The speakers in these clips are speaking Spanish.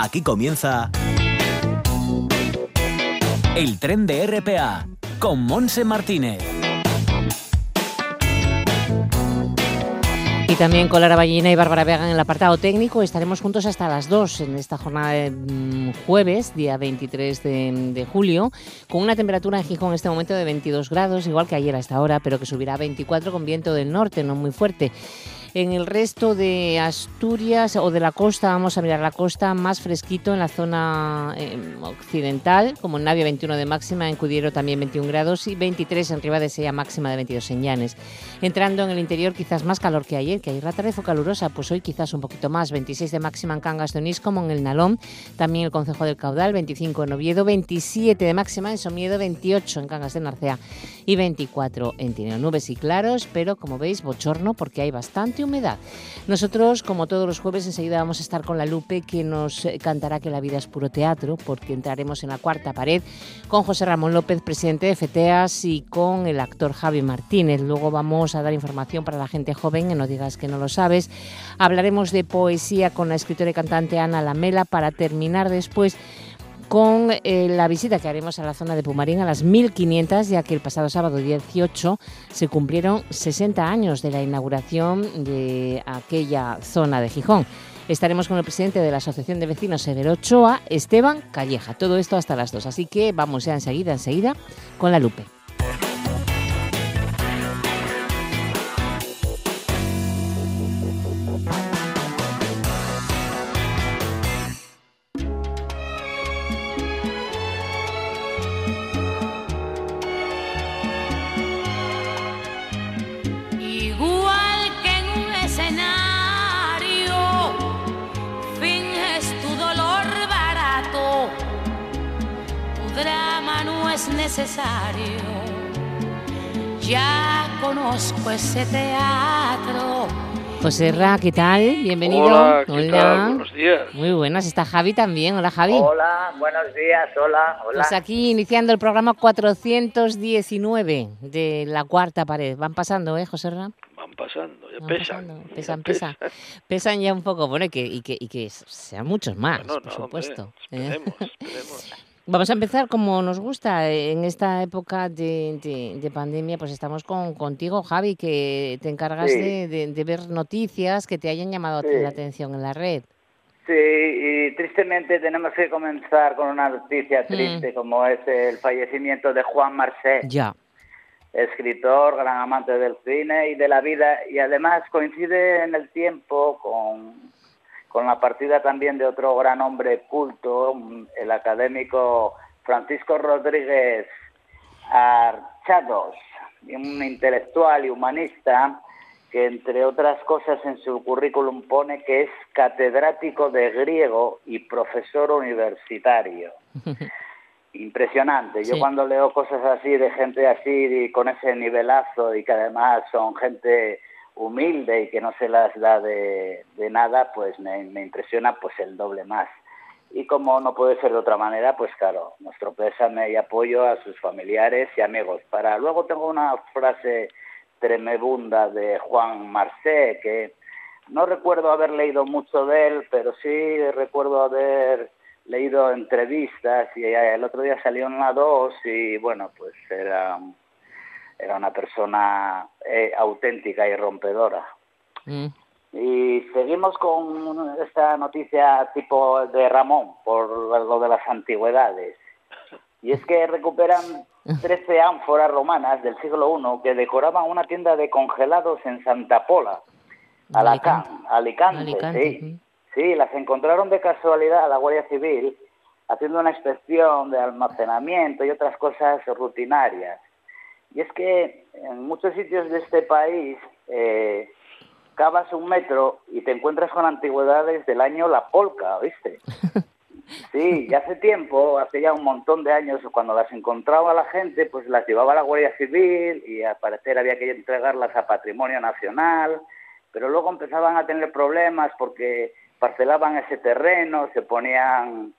Aquí comienza el tren de RPA con Monse Martínez. Y también con Lara Ballina y Bárbara Vega en el apartado técnico. Estaremos juntos hasta las 2 en esta jornada de mm, jueves, día 23 de, de, julio, con una temperatura en Gijón en este momento de 22 grados, igual que ayer a esta hora, pero que subirá a 24 con viento del norte, no muy fuerte. En el resto de Asturias o de la costa, vamos a mirar la costa, más fresquito en la zona eh, occidental, como en Navia 21 de máxima, en Cudiero también 21 grados y 23 en Riva de Sella máxima de 22 en Llanes. Entrando en el interior quizás más calor que ayer, que ayer la tarde fue calurosa, pues hoy quizás un poquito más, 26 de máxima en Cangas de Onís como en el Nalón, también el Concejo del Caudal, 25 en Oviedo, 27 de máxima en Somiedo, 28 en Cangas de Narcea y 24 en Tineo. Nubes y claros, pero como veis bochorno porque hay bastante Nosotros, como todos los jueves, enseguida vamos a estar con la Lupe, que nos eh, cantará que la vida es puro teatro, porque entraremos en la cuarta pared con José Ramón López, presidente de FETEAS, y con el actor Javi Martínez. Luego vamos a dar información para la gente joven, que no digas que no lo sabes. Hablaremos de poesía con la escritora y cantante Ana Lamela para terminar después con eh, la visita que haremos a la zona de Pumarín a las 1500, ya que el pasado sábado 18 se cumplieron 60 años de la inauguración de aquella zona de Gijón. Estaremos con el presidente de la Asociación de Vecinos Severo Ochoa, Esteban Calleja. Todo esto hasta las 2. Así que vamos ya enseguida, enseguida, con la Lupe. Conozco ese teatro. José Ra, ¿qué tal? Bienvenido. Hola, ¿qué tal? Buenos días. Muy buenas. Está Javi también. Hola, Javi. Hola, buenos días. Hola, hola. Pues aquí iniciando el programa 419 de la cuarta pared. Van pasando, ¿eh, José Ra? Van pasando, ya Van pesan. pasando, pesan, pesan. Pesan ya un poco. Bueno, y que, y que, y que sean muchos más, Bueno, por no, supuesto. hombre, ¿eh? esperemos, esperemos. Vamos a empezar como nos gusta en esta época de, de- de pandemia, pues estamos con, contigo, Javi, que te encargas Sí. de, ver noticias que te hayan llamado Sí. la atención en la red. Sí, y tristemente tenemos que comenzar con una noticia triste como es el fallecimiento de Juan Marcé, Ya. escritor, gran amante del cine y de la vida, y además coincide en el tiempo con, con la partida también de otro gran hombre culto, el académico Francisco Rodríguez Archados, un intelectual y humanista que entre otras cosas en su currículum pone que es catedrático de griego y profesor universitario. Impresionante. Yo Sí. cuando leo cosas así de gente así y con ese nivelazo y que además son gente humilde y que no se las da de, nada, pues me, me impresiona pues el doble más. Y como no puede ser de otra manera, pues claro, nuestro pésame y apoyo a sus familiares y amigos. Para luego tengo una frase tremebunda de Juan Marcé, que no recuerdo haber leído mucho de él, pero sí recuerdo haber leído entrevistas y eh, el otro día salió la 2 y bueno, pues era, era una persona eh, auténtica y rompedora. Mm. Y seguimos con esta noticia tipo de Ramón, por lo de las antigüedades. Y es que recuperan 13 ánforas romanas del siglo I que decoraban una tienda de congelados en Santa Pola, Alacán, Alicante. Alicante, sí. mm. Sí, las encontraron de casualidad a la Guardia Civil haciendo una inspección de almacenamiento y otras cosas rutinarias. Y es que en muchos sitios de este país eh, cavas un metro y te encuentras con antigüedades del año La Polca, ¿viste? Sí, y hace tiempo, hace ya un montón de años, cuando las encontraba la gente, pues las llevaba a la Guardia Civil y al parecer había que entregarlas a Patrimonio Nacional, pero luego empezaban a tener problemas porque parcelaban ese terreno, se ponían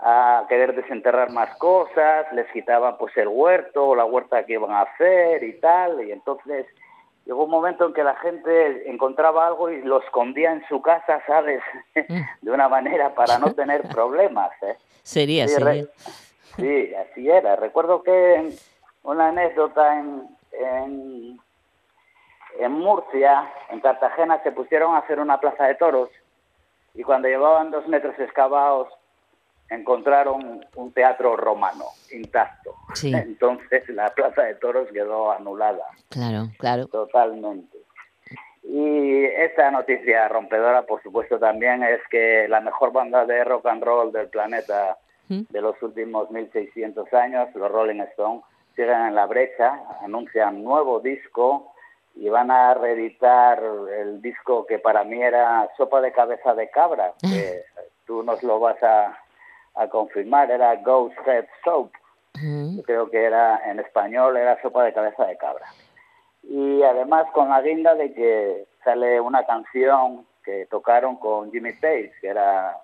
a querer desenterrar más cosas, les quitaban pues el huerto o la huerta que iban a hacer y tal, y entonces llegó un momento en que la gente encontraba algo y lo escondía en su casa, ¿sabes? De una manera para no tener problemas. ¿eh? Sería, Sí, sería. re- sí, así era. Recuerdo que una anécdota en, en, en Murcia, en Cartagena, se pusieron a hacer una plaza de toros y cuando llevaban dos metros excavados encontraron un teatro romano intacto. Sí. Entonces la plaza de toros quedó anulada Claro, claro. totalmente. Y esta noticia rompedora, por supuesto, también es que la mejor banda de rock and roll del planeta ¿Mm? de los últimos 1600 años, los Rolling Stones, siguen en la brecha, anuncian nuevo disco y van a reeditar el disco que para mí era Sopa de Cabeza de Cabra, que tú nos lo vas a, a confirmar, era Ghost Head Soap. Yo creo que era en español era sopa de cabeza de cabra. Y además con la guinda de que sale una canción que tocaron con Jimmy Page, que era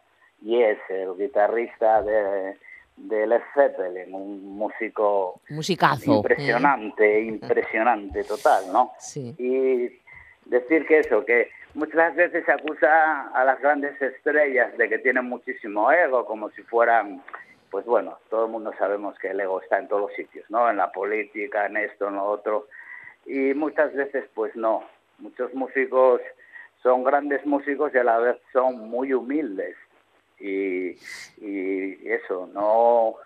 Yes, el guitarrista de, de Led Zeppelin, un músico Musicazo. impresionante, impresionante total, ¿no? Sí. Y decir que eso, que muchas veces se acusa a las grandes estrellas de que tienen muchísimo ego, como si fueran, pues bueno, todo el mundo sabemos que el ego está en todos los sitios, ¿no? En la política, en esto, en lo otro. Y muchas veces, pues no. Muchos músicos son grandes músicos y a la vez son muy humildes. Y, y eso, no,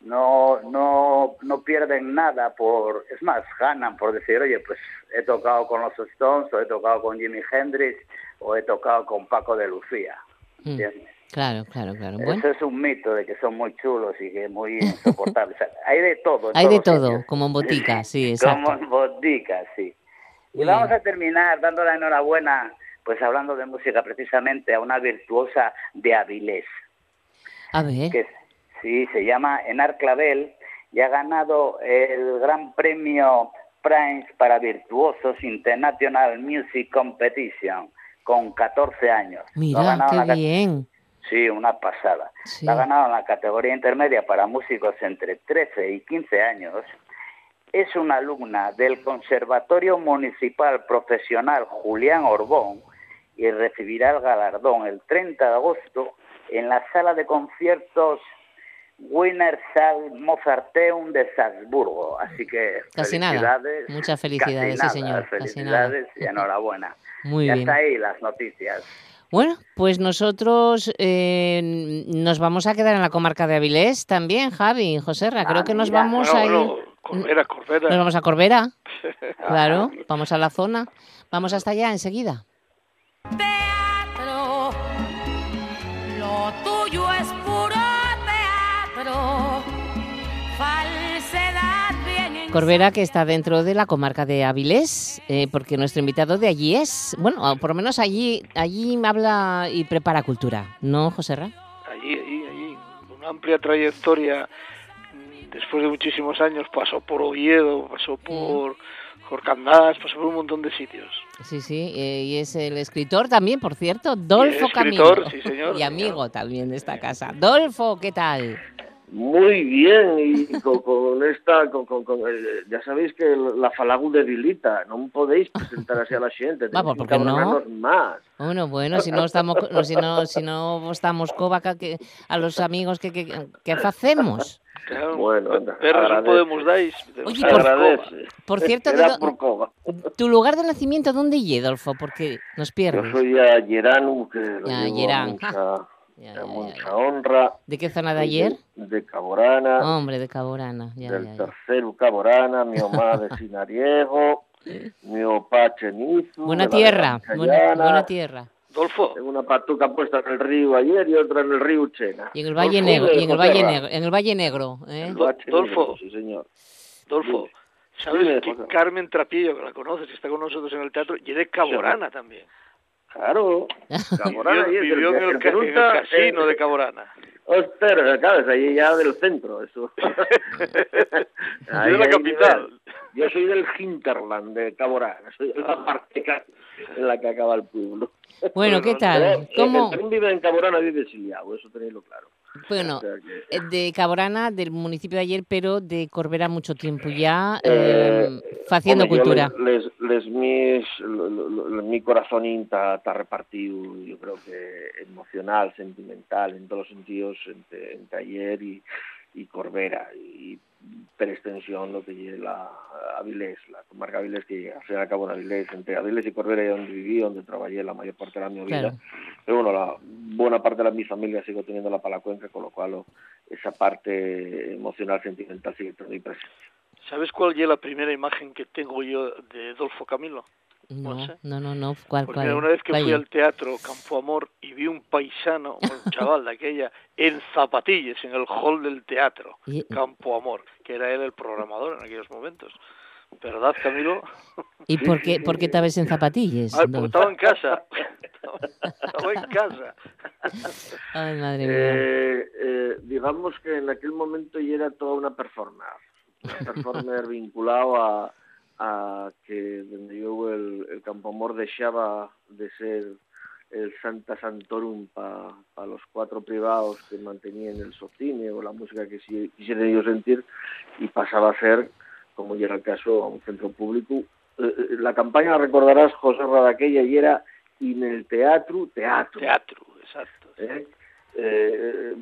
no, no, no pierden nada por, es más, ganan por decir, oye, pues he tocado con los Stones, o he tocado con Jimi Hendrix, o he tocado con Paco de Lucía. Mm. Claro, claro, claro. Bueno, Eso es un mito de que son muy chulos y que muy insoportables. hay de todo. hay de todo, sitios. como en botica, sí, Como exacto. en botica, sí. Y vamos a terminar dando la enhorabuena, pues hablando de música precisamente, a una virtuosa de Avilés A ver, que sí se llama Enar Clavel y ha ganado el Gran Premio Prize para Virtuosos International Music Competition con 14 años. Mira, la qué bien. Sí, una pasada. Sí. La ha ganado en la categoría intermedia para músicos entre 13 y 15 años. Es una alumna del Conservatorio Municipal Profesional Julián Orbón y recibirá el galardón el 30 de agosto en la sala de conciertos Wienersaal Mozarteum de Salzburgo. Así que Casi nada. felicidades. Muchas felicidades, Casi sí, nada. señor, casi nada. Felicidades y enhorabuena. Muy ya bien. está ahí las noticias. Bueno, pues nosotros eh, nos vamos a quedar en la comarca de Avilés también, Javi, Joserra. Ah, Creo que nos mira. vamos Bueno, a ir. Corbera, Corbera. Nos vamos a Corbera, Ah, claro. Vamos a la zona. Vamos hasta allá enseguida. Teatro, Corbera, que está dentro de la comarca de Avilés, eh, porque nuestro invitado de allí es, bueno, por lo menos allí, allí habla y prepara cultura, ¿no, Joserra? Allí, allí, allí. Una amplia trayectoria. mm, Después de muchísimos años pasó por Oviedo, pasó por Jorcandás, pasó por un montón de sitios. Sí, sí, eh, y es el escritor también, por cierto, Dolfo escritor, Camilo. sí, señor, Y amigo también de esta casa. Dolfo, ¿qué tal? Muy bien, y con, con esta, con, con, con, eh, ya sabéis que la falagu debilita, non podéis presentar así a la xente, Vamos, tenéis ¿por que qué no? más. Bueno, bueno, si no estamos, no, si no, si no estamos covaca que a los amigos que que, que facemos. Claro, Bueno, anda, perros podemos dais. Oye, por-. Por cierto, Era por tu lugar de nacimiento dónde lle, Dolfo, porque nos Yo pierdes. soy a Yeranu, que lo Ya, llevo Yerán. a mucha, Ya, ya, mucha ya. honra. ¿De qué zona de ayer? De, de Caborana, Hombre, de Caborana. Ya, del ya, ya. tercero Caborana, mi mamá de Sinariego, mi papá Chenizu. Buena de tierra, buena, buena tierra. Dolfo, Tengo una patuca puesta en el río ayer y otra en el río Chena. Y en el Valle Dolfo, Negro, y en el. Valle Negro, en el Valle Negro, ¿eh? Dolfo. negro, Sí, señor. Dolfo. ¿sabes que. Carmen Trapillo, que la conoces, que está con nosotros en el teatro, y de Caborana también? Claro. Caborana Vivió, y es vivió en, el, en el casino eh, de Caborana. Ostras, claro, es ahí ya del centro, eso. Yo de la capital. Yo soy del hinterland de Caborana, soy de la parte en la que acaba el pueblo. Bueno, ¿qué Pero, tal? eh, ¿Cómo? El vive en Caborana, vive exiliado, eso tenéislo claro. Bueno, eh, de Caborana, del municipio de ayer, pero de Corbera mucho tiempo ya, Eh, eh, haciendo cultura. Les, les, les mis, mi corazonín está repartido, yo creo que emocional, sentimental, en todos los sentidos, entre, entre ayer y, y Corbera, y per extensión lo que lleva la Avilés, la comarca Avilés, que al fin y al cabo en Avilés, entre Avilés y Corbera es donde viví, donde trabajé la mayor parte de la mi vida. Claro. Pero bueno, la buena parte de la, mi familia sigo teniendo la palacuenca, con lo cual o, esa parte emocional, sentimental sigue estando ahí presente. ¿Sabes cuál es la primera imagen que tengo yo de Adolfo Camilo? No, Monse. no, no, no. ¿Cuál, una vez que ¿Cuál fui al teatro Campo Amor y vi un paisano, un chaval de aquella, en zapatillas en el hall del teatro Y- Campo Amor, que era él el programador en aquellos momentos. ¿Verdad, Camilo? ¿Y por qué, por qué estabas en zapatillas? Ay, porque estaba en casa. Estaba en casa. Ay, madre mía. Eh, eh, digamos que en aquel momento ya era toda una performance, una performance vinculado a, a que donde yo el, el Campo Amor dejaba de ser el Santa Santorum para los cuatro privados que mantenían el socine o la música que sí quisieran ellos sentir y pasaba a ser, como ya era el caso, a un centro público. Eh, eh, la campaña la recordarás, José Radaquella, y era en el teatro, teatro. Teatro, exacto. ¿eh? Eh,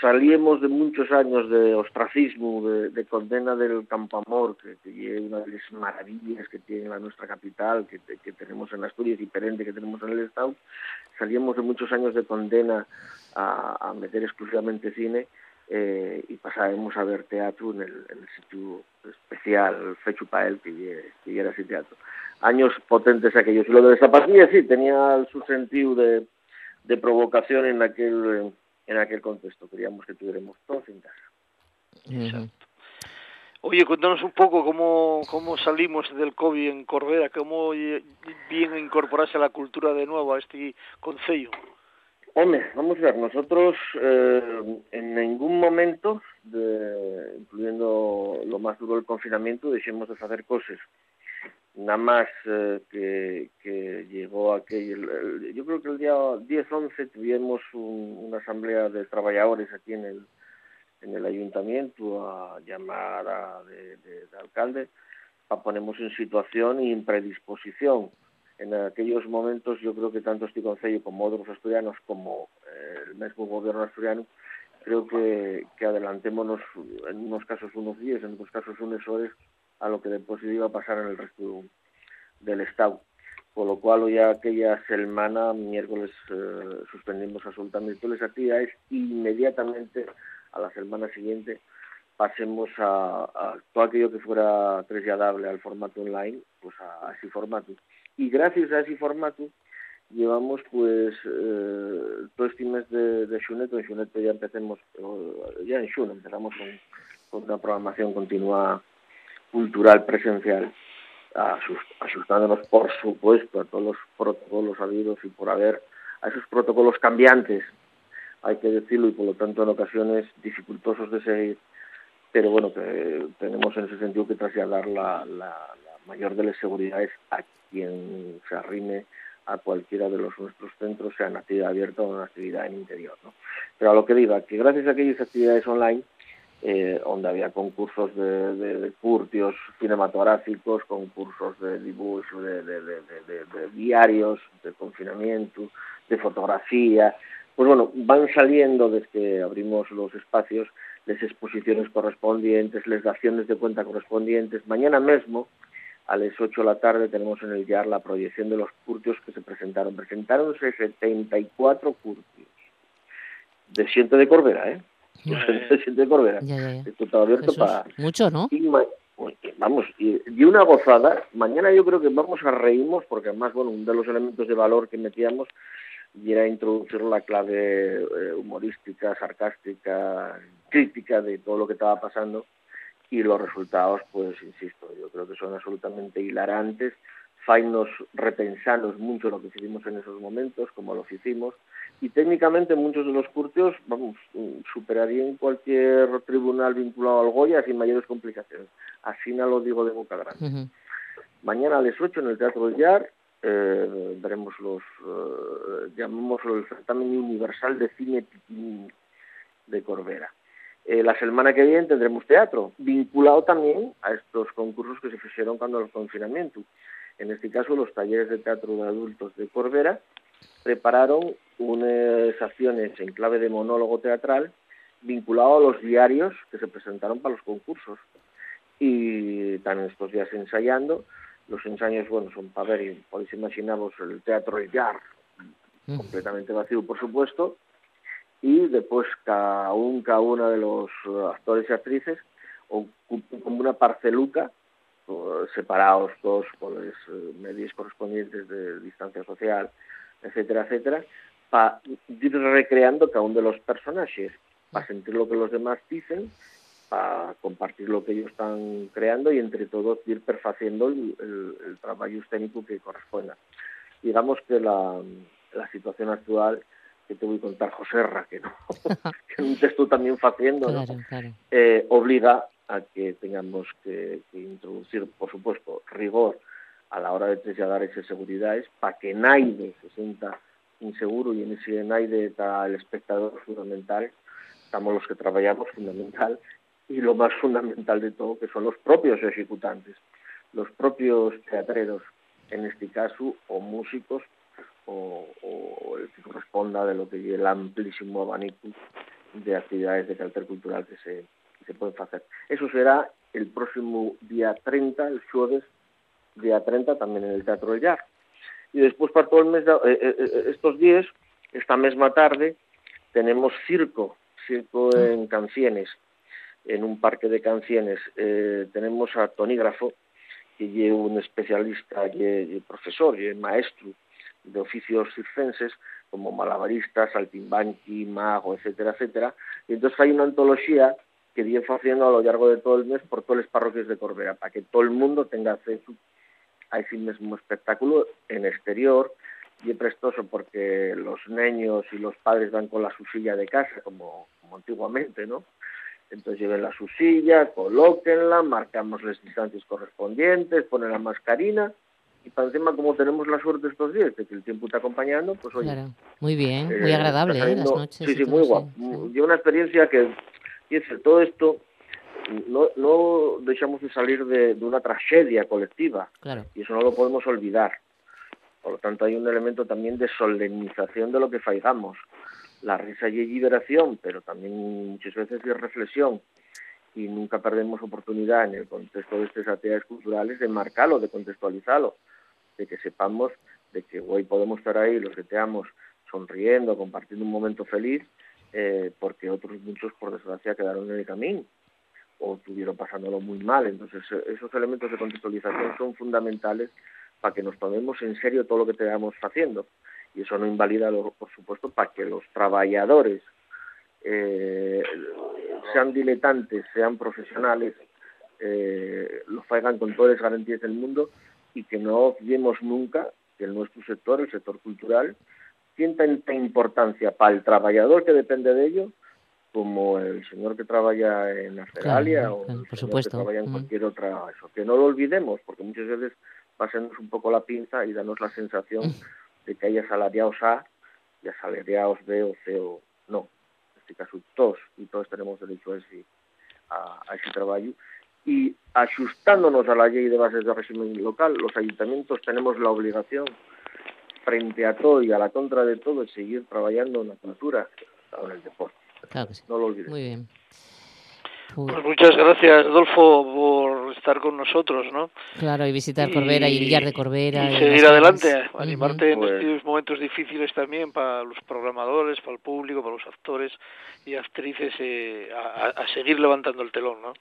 salíamos de muchos años de ostracismo, de, de condena del Campo Amor, que, que es una de las maravillas que tiene la nuestra capital, que, que tenemos en Asturias, diferente que tenemos en el Estado. Salíamos de muchos años de condena a, a meter exclusivamente cine eh, y pasábamos a ver teatro en el, en el sitio especial, el Fechu Pael, que, que era ese teatro. Años potentes aquellos. Y lo de Zapatilla sí, tenía su sentido de, de provocación en aquel en aquel contexto. Queríamos que tuviéramos todos en casa. Ujú. Oye, cuéntanos un poco cómo, cómo salimos del COVID en Corbera, cómo bien incorporarse a la cultura de nuevo a este concello. Hombre, vamos a ver, nosotros eh, en ningún momento, de, incluyendo lo más duro del confinamiento, dejemos de hacer cosas. Nada más eh, que, que llegó aquel... el- yo creo que el día 10-11 tuvimos un- una asamblea de trabajadores aquí en el, en el ayuntamiento a llamar a de alcalde para ponernos en situación y en predisposición. En aquellos momentos yo creo que tanto este Concello como otros asturianos, como eh, el mismo gobierno asturiano, creo que, que adelantémonos en unos casos unos días, en otros casos unas horas, a lo que después iba a pasar en el resto del Estado. Por lo cual, ya aquella semana, miércoles, eh, suspendimos absolutamente todas las actividades inmediatamente a la semana siguiente pasemos a, a todo aquello que fuera trasladable al formato online, pues a, a ese formato. Y gracias a ese formato llevamos pues eh, todo este mes de, de Xuneto, en Xuneto ya empecemos, eh, ya en Xun empezamos con, con una programación continua cultural presencial, asus- asustándonos por supuesto a todos los protocolos habidos y por haber, a esos protocolos cambiantes, hay que decirlo, y por lo tanto en ocasiones dificultosos de seguir, pero bueno, que tenemos en ese sentido que trasladar la, la, la mayor de las seguridades a quien se arrime a cualquiera de los nuestros centros, sea en actividad abierta o en actividad en interior. ¿no? Pero a lo que diga, que gracias a aquellas actividades online, eh, donde había concursos de, curtios cinematográficos, concursos de dibujo, de, diarios, de confinamiento, de fotografía, pues bueno, van saliendo desde que abrimos los espacios las exposiciones correspondientes, las daciones de cuenta correspondientes. Mañana mismo, a las 8 de la tarde, tenemos en el YAR la proyección de los curtios que se presentaron. Presentaronse 74 curtios. De siente de Corbera, ¿eh? Siente de Corbera. Abierto Jesús, para... Mucho, ¿no? Y ma- vamos, y, y una gozada. Mañana yo creo que vamos a reírnos, porque además, bueno, uno de los elementos de valor que metíamos y era introducir la clave eh, humorística, sarcástica, crítica de todo lo que estaba pasando y los resultados, pues insisto, yo creo que son absolutamente hilarantes, fainos repensarnos mucho lo que hicimos en esos momentos, como los hicimos, y técnicamente muchos de los curtios, vamos, superarían cualquier tribunal vinculado al Goya sin mayores complicaciones. Así no lo digo de boca grande. Mañana a las 8 en el Teatro del Yar eh, veremos los, eh, llamémoslo el certamen universal de cine de Corbera. Eh, la semana que viene tendremos teatro, vinculado también a estos concursos que se hicieron cuando el confinamiento. En este caso, los talleres de teatro de adultos de Corbera prepararon unas acciones en clave de monólogo teatral vinculado a los diarios que se presentaron para los concursos. Y están estos días ensayando. Los ensayos, bueno, son para ver, podéis imaginaros el teatro Jar, completamente vacío, por supuesto, y después cada, un, cada uno de los actores y actrices ocupan como una parceluca separados todos por los eh, medios correspondientes de distancia social, etcétera, etcétera, para ir recreando cada uno de los personajes, para sentir lo que los demás dicen, para compartir lo que ellos están creando y entre todos ir perfaciendo el, el, trabajo escénico que corresponda. Digamos que la, la situación actual que te voy a contar José Ra, que no, que un texto también haciendo, eh, obliga a que tengamos que, introducir, por supuesto, rigor a la hora de trasladar esas seguridades para que nadie se sienta inseguro y en ese nadie está el espectador fundamental, estamos los que trabajamos fundamental y lo más fundamental de todo que son los propios ejecutantes, los propios teatreros en este caso o músicos o, el que corresponda de lo que es el amplísimo abanico de actividades de carácter cultural que se, se pueden hacer. Eso será el próximo día 30, el jueves día 30, también en el Teatro del Yar. Y después para todo el mes, de, eh, eh, eh, estos días, esta misma tarde, tenemos circo, circo en Cancienes, en un parque de Cancienes. tenemos a Tonígrafo, que es un especialista, y profesor, y maestro de oficios circenses como malabaristas, saltimbanqui, mago, etcétera, etcétera. Y entonces hay una antología que viene haciendo a lo largo de todo el mes por todas las parroquias de Corbera, para que todo el mundo tenga acceso a ese mismo espectáculo en exterior y es prestoso porque los niños y los padres van con la su silla de casa, como, como antiguamente, ¿no? Entonces lleven la su silla, colóquenla, marcamos las distancias correspondientes, ponen la mascarina y para encima como tenemos la suerte estos días de que el tiempo está acompañando, pues oye... Claro. Muy bien, muy eh, agradable ¿eh? las noches. Sí, sí, muy guapo. Yo una experiencia que, dice, todo esto no, no dejamos de salir de, una tragedia colectiva claro. y eso no lo podemos olvidar. Por lo tanto, hay un elemento también de solemnización de lo que faigamos. La risa y liberación, pero también muchas veces de reflexión y nunca perdemos oportunidad en el contexto de estas actividades culturales de marcarlo, de contextualizarlo, de que sepamos de que hoy podemos estar ahí los que teamos sonriendo, compartiendo un momento feliz, eh, porque otros muchos, por desgracia, quedaron en el camino o estuvieron pasándolo muy mal. Entonces, eh, esos elementos de contextualización son fundamentales para que nos tomemos en serio todo lo que estamos haciendo. Y eso no invalida, por supuesto, para que los trabajadores eh, sean diletantes, sean profesionales, eh, lo hagan con todas las garantías del mundo y que no olvidemos nunca que nuestro sector, el sector cultural, tiene tanta importancia para el trabajador que depende de ello como el señor que trabaja en la Feralia o el señor que trabaja en cualquier otra eso que no lo olvidemos porque muchas veces pasenos un poco la pinza y danos la sensación de que hay asalariados A y asalariados B o C o no. Este caso todos y todos tenemos derecho a ese, a, a ese trabajo. Y ajustándonos a la ley de bases de régimen local, los ayuntamientos tenemos la obligación frente a todo y a la contra de todo de seguir trabajando en la cultura o en el deporte. Claro que sí. No lo olvides. Muy bien. Pues muchas gracias, Adolfo, por estar con nosotros, ¿no? Claro, y visitar Corbera y Villar de Corbera. Y, seguir adelante, animarte en estos momentos difíciles también para los programadores, para el público, para los actores y actrices eh, a, seguir levantando el telón, ¿no?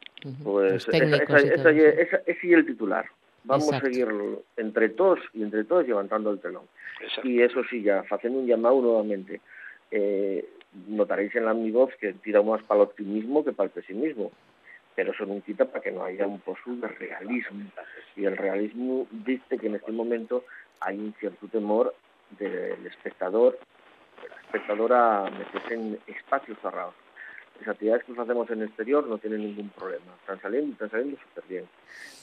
Pues ese es el titular. Vamos a seguir entre todos y entre todos levantando el telón. Y eso sí, ya, haciendo un llamado nuevamente. Eh, notaréis en la voz que tira más para el optimismo que para el pesimismo, pero eso no quita para que no haya un pozo de realismo. Y el realismo dice que en este momento hay un cierto temor del espectador, la espectadora meterse en espacios cerrados. Las actividades que hacemos en el exterior no tienen ningún problema, están saliendo, están saliendo súper bien.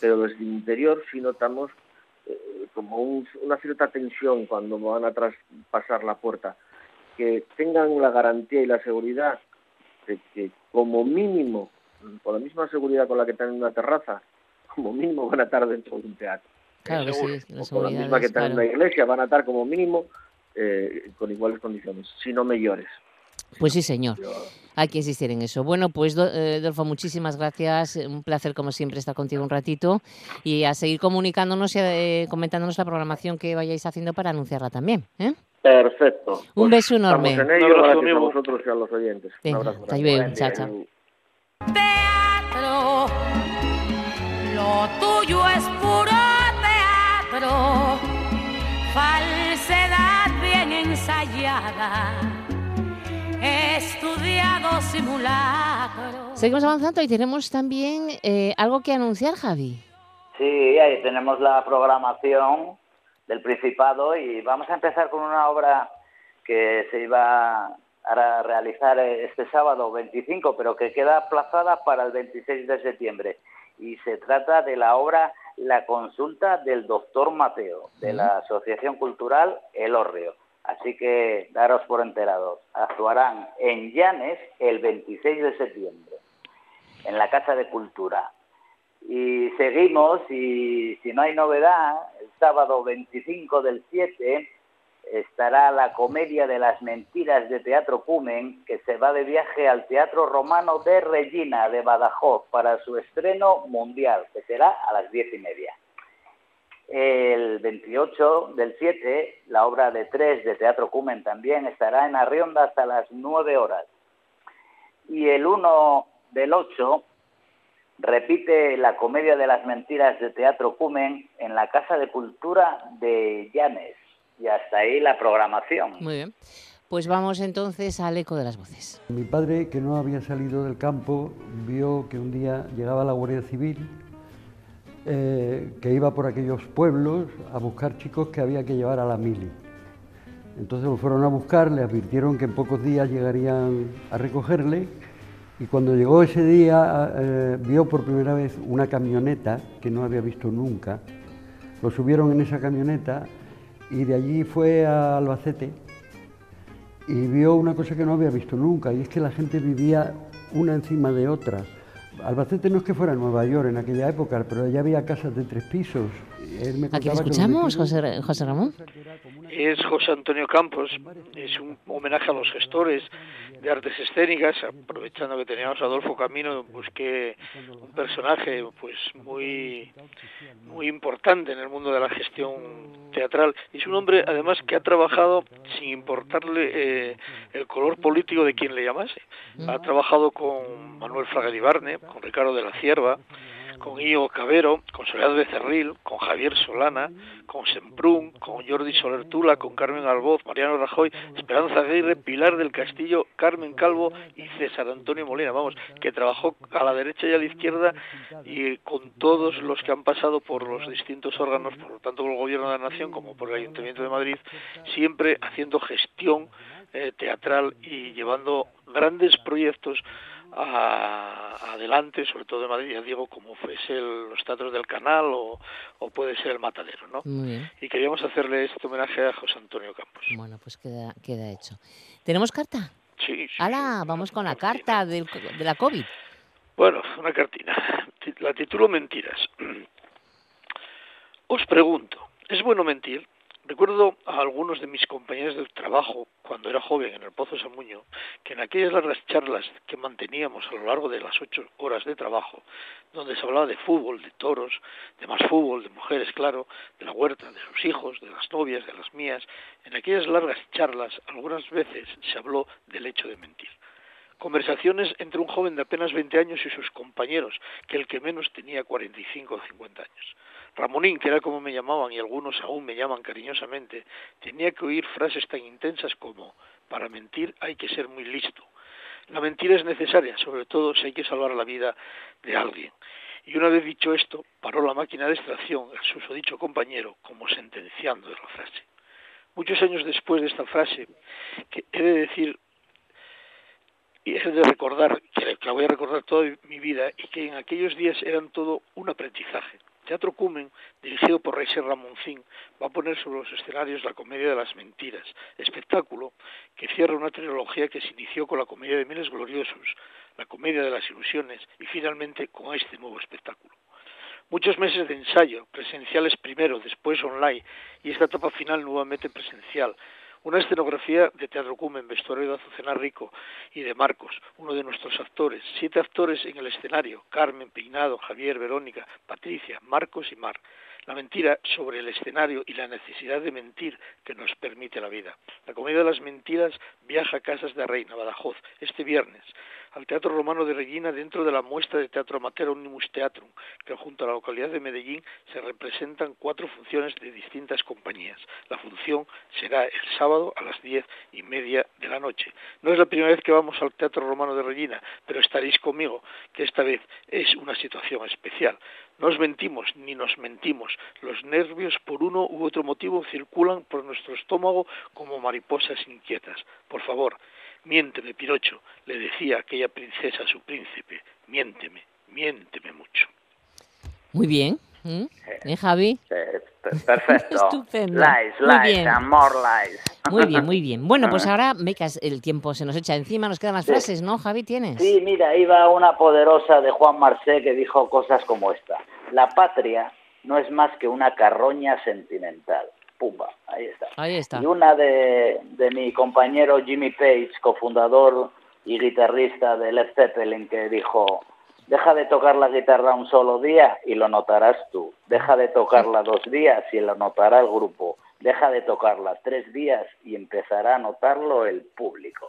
Pero desde el interior sí notamos eh, como una cierta tensión cuando van a traspasar la puerta que tengan la garantía y la seguridad de que como mínimo, con la misma seguridad con la que están en una terraza, como mínimo van a estar dentro de un teatro. Claro que sí, la o con la misma que es, están en una iglesia, van a estar como mínimo eh, con iguales condiciones, si no mejores. Pues sí, señor. Hay que insistir en eso. Bueno, pues eh, Dolfo, muchísimas gracias. Un placer, como siempre, estar contigo un ratito y a seguir comunicándonos y eh, comentándonos la programación que vayáis haciendo para anunciarla también. ¿eh? Perfecto. Un beso Estamos enorme. en ello, Un abrazo, a vosotros y a los oyentes. Un Venga, abrazo hasta grande. luego. Chao, chao. teatro. Lo tuyo es puro teatro, falsedad bien ensayada, estudiado simulacro. Seguimos avanzando y tenemos también eh, algo que anunciar, Javi. Sí, ahí tenemos la programación del Principado y vamos a empezar con una obra que se iba a realizar este sábado 25, pero que queda aplazada para el 26 de septiembre. Y se trata de la obra La consulta del doctor Mateo, de la Asociación Cultural El Hórreo. Así que daros por enterados. Actuarán en Llanes el 26 de septiembre, en la Casa de Cultura. Y seguimos, y si no hay novedad, el sábado 25 del 7 estará la comedia de las mentiras de Teatro Cumen, que se va de viaje al Teatro Romano de Regina, de Badajoz, para su estreno mundial, que será a las diez y media. El 28 del 7, la obra de tres de Teatro Cumen también estará en Arrionda hasta las 9 horas. Y el 1 del 8 repite la comedia de las mentiras de Teatro Cumen en la Casa de Cultura de Llanes. Y hasta ahí la programación. Muy bien. Pues vamos entonces al eco de las voces. Mi padre, que no había salido del campo, vio que un día llegaba la Guardia Civil, eh, que iba por aquellos pueblos a buscar chicos que había que llevar a la mili. Entonces lo fueron a buscar, le advirtieron que en pocos días llegarían a recogerle y cuando llegó ese día eh, vio por primera vez una camioneta que no había visto nunca. Lo subieron en esa camioneta y de allí fue a Albacete y vio una cosa que no había visto nunca, y es que la gente vivía una encima de otra. Albacete no es que fuera Nueva York en aquella época, pero ya había casas de tres pisos. Él me ¿A quién contaba que escuchamos, José, José Ramón? es José Antonio Campos, es un homenaje a los gestores de artes escénicas, aprovechando que teníamos a Adolfo Camino, busqué un personaje pues muy muy importante en el mundo de la gestión teatral. Y es un hombre además que ha trabajado sin importarle eh, el color político de quien le llamase. Ha trabajado con Manuel Fraga de Ibarne, con Ricardo de la Cierva, con Ío Cabero, con Soledad Becerril, con Javier Solana, con Semprún, con Jordi Solertula, con Carmen Alboz, Mariano Rajoy, Esperanza Aguirre, Pilar del Castillo, Carmen Calvo y César Antonio Molina, vamos, que trabajó a la derecha y a la izquierda y con todos los que han pasado por los distintos órganos, por lo tanto por el Gobierno de la Nación como por el Ayuntamiento de Madrid, siempre haciendo gestión eh, teatral y llevando grandes proyectos a- adelante, sobre todo en Madrid, ya digo, como fuese el- los teatros del Canal o, o puede ser el Matadero, ¿no? Muy bien. Y queríamos hacerle este homenaje a José Antonio Campos. Bueno, pues queda, queda hecho. ¿Tenemos carta? Sí, sí, ¡Hala! sí, Vamos con la cartina. carta del, de la COVID. Bueno, una cartina. Ti- La titulo Mentiras. Os pregunto, ¿es bueno mentir? Recuerdo a algunos de mis compañeros del trabajo, cuando era joven en el Pozo Samuño, que en aquellas largas charlas que manteníamos a lo largo de las ocho horas de trabajo, donde se hablaba de fútbol, de toros, de más fútbol, de mujeres, claro, de la huerta, de sus hijos, de las novias, de las mías, en aquellas largas charlas algunas veces se habló del hecho de mentir. Conversaciones entre un joven de apenas 20 años y sus compañeros, que el que menos tenía 45 o 50 años. Ramonín, que era como me llamaban y algunos aún me llaman cariñosamente, tenía que oír frases tan intensas como para mentir hay que ser muy listo. La mentira es necesaria, sobre todo si hay que salvar la vida de alguien. Y una vez dicho esto, paró la máquina de extracción el susodicho compañero, como sentenciando la frase. Muchos años después de esta frase, que he de decir y he de recordar, que la voy a recordar toda mi vida, y que en aquellos días eran todo un aprendizaje. Teatro Cumen, dirigido por Reyes Ramoncín, va a poner sobre los escenarios la comedia de las mentiras, espectáculo que cierra una trilogía que se inició con la comedia de Miles Gloriosos, la comedia de las ilusiones y finalmente con este nuevo espectáculo. Muchos meses de ensayo, presenciales primero, después online y esta etapa final nuevamente presencial, una escenografía de Teatro Cumen, vestuario de Azucena Rico y de Marcos, uno de nuestros actores. Siete actores en el escenario, Carmen, Peinado, Javier, Verónica, Patricia, Marcos y Mar. La mentira sobre el escenario y la necesidad de mentir que nos permite la vida. La comedia de las mentiras viaja a Casas de Reina, Badajoz, este viernes al Teatro Romano de Regina dentro de la muestra de Teatro Amateur Omnibus Teatrum, que junto a la localidad de Medellín se representan cuatro funciones de distintas compañías. La función será el sábado a las diez y media de la noche. No es la primera vez que vamos al Teatro Romano de Regina, pero estaréis conmigo que esta vez es una situación especial. No os mentimos ni nos mentimos. Los nervios por uno u otro motivo circulan por nuestro estómago como mariposas inquietas. Por favor, Miénteme, Pirocho, le decía aquella princesa a su príncipe, miénteme, miénteme mucho. Muy bien. ¿Mm? ¿Eh, Javi? perfecto. Estupendo. Lies, Muy lies, bien. and more lies. Muy bien, muy bien. Bueno, pues ahora, becas, el tiempo se nos echa encima, nos quedan las frases, ¿no, Javi? ¿Tienes? Sí, mira, iba una poderosa de Juan Marcé que dijo cosas como esta. La patria no es más que una carroña sentimental. Pumba, ahí está. Ahí está. Y una de, de mi compañero Jimmy Page, cofundador y guitarrista de Led Zeppelin, que dijo, deja de tocar la guitarra un solo día y lo notarás tú. Deja de tocarla dos días y lo notará el grupo. Deja de tocarla tres días y empezará a notarlo el público.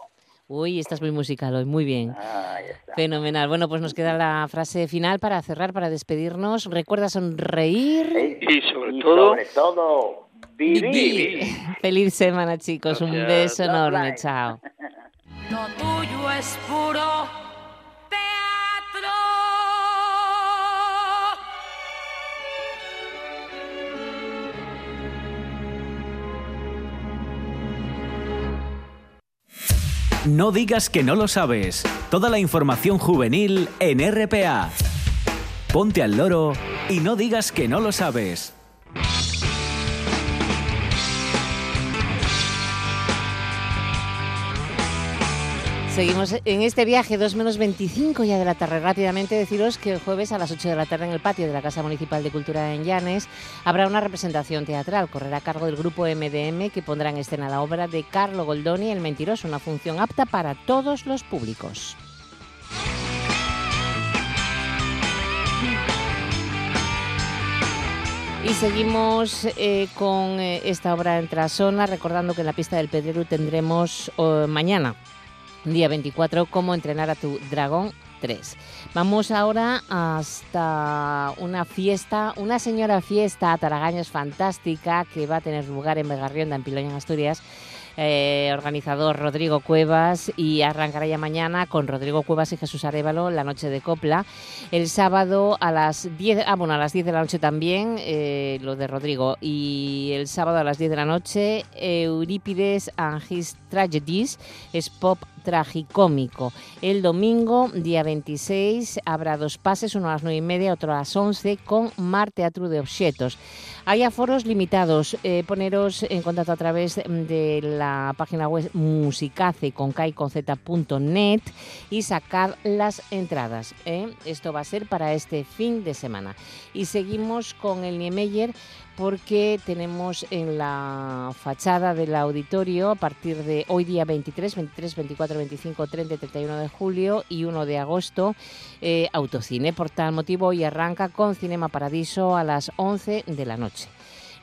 Uy, estás muy musical hoy, muy bien. Ahí está. Fenomenal. Bueno, pues nos queda la frase final para cerrar, para despedirnos. Recuerda sonreír. Y sobre Y todo, sobre todo, vivir. Feliz semana, chicos. Un beso enorme. Chao. Lo tuyo es puro teatro. No digas que no lo sabes. Toda la información juvenil en RPA. Ponte al loro y no digas que no lo sabes. Seguimos en este viaje, 2 menos 25 ya de la tarde. Rápidamente deciros que el jueves a las 8 de la tarde en el patio de la Casa Municipal de Cultura en Llanes habrá una representación teatral. Correrá a cargo del grupo MDM que pondrá en escena la obra de Carlo Goldoni, El Mentiroso, una función apta para todos los públicos. Y seguimos eh, con eh, esta obra en Trasona, recordando que en la pista del Pedrero tendremos oh, mañana, día 24, cómo entrenar a tu dragón 3. Vamos ahora hasta una fiesta, una señora fiesta Taragaños fantástica que va a tener lugar en Begarrionda, en Piloña, en Asturias. eh, organizador Rodrigo Cuevas y arrancará ya mañana con Rodrigo Cuevas y Jesús Arevalo la noche de copla. El sábado a las 10, ah, bueno, a las 10 de la noche también, eh, lo de Rodrigo. Y el sábado a las 10 de la noche, Eurípides and His Tragedies, es pop tragicómico. El domingo, día 26, habrá dos pases, uno a las 9 y media, otro a las 11, con Mar Teatro de Objetos. Hay aforos limitados. eh, poneros en contacto a través de la página web musicace con y con Z.net y sacar las entradas. ¿eh? Esto va a ser para este fin de semana. Y seguimos con el Niemeyer porque tenemos en la fachada del auditorio a partir de hoy día 23, 23, 24, 25, 30 y 31 de julio y 1 de agosto eh, autocine. Por tal motivo hoy arranca con Cinema Paradiso a las 11 de la noche.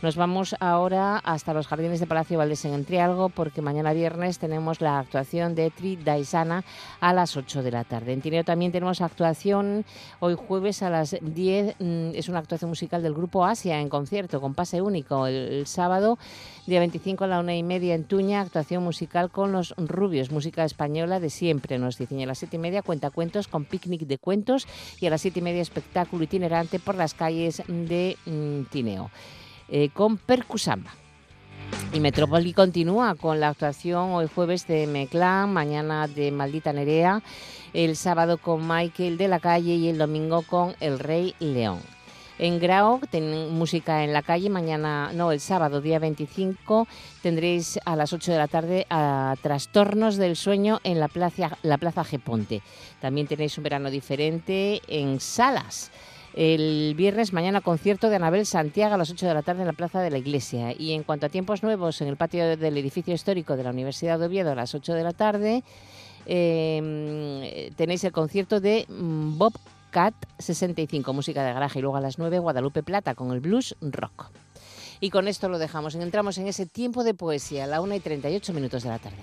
Nos vamos ahora hasta los jardines de Palacio Valdés en Entrialgo porque mañana viernes tenemos la actuación de Tri Daisana a las 8 de la tarde. En Tineo también tenemos actuación hoy jueves a las 10. mm, Es una actuación musical del grupo Asia en concierto con pase único. El, sábado, día 25 a la una y media en Tuña, actuación musical con los Rubios, música española de siempre, nos dicen. Y a las siete y media cuentacuentos con picnic de cuentos y a las siete y media espectáculo itinerante por las calles de mm, Tineo eh, con Percusamba. Y Metrópoli continúa con la actuación hoy jueves de Meclán, mañana de Maldita Nerea, el sábado con Michael de la Calle y el domingo con El Rey León. En Grau, música en la calle. Mañana, no, el sábado, día 25, tendréis a las 8 de la tarde a Trastornos del Sueño en la Plaza, la plaza Geponte. También tenéis un verano diferente en Salas. El viernes, mañana, concierto de Anabel Santiago a las 8 de la tarde en la Plaza de la Iglesia. Y en cuanto a tiempos nuevos, en el patio del edificio histórico de la Universidad de Oviedo a las 8 de la tarde, eh, tenéis el concierto de mm, Bob Cat 65, música de garaje. Y luego a las 9, Guadalupe Plata con el blues rock. Y con esto lo dejamos. Entramos en ese tiempo de poesía, a la 1 y 38 minutos de la tarde.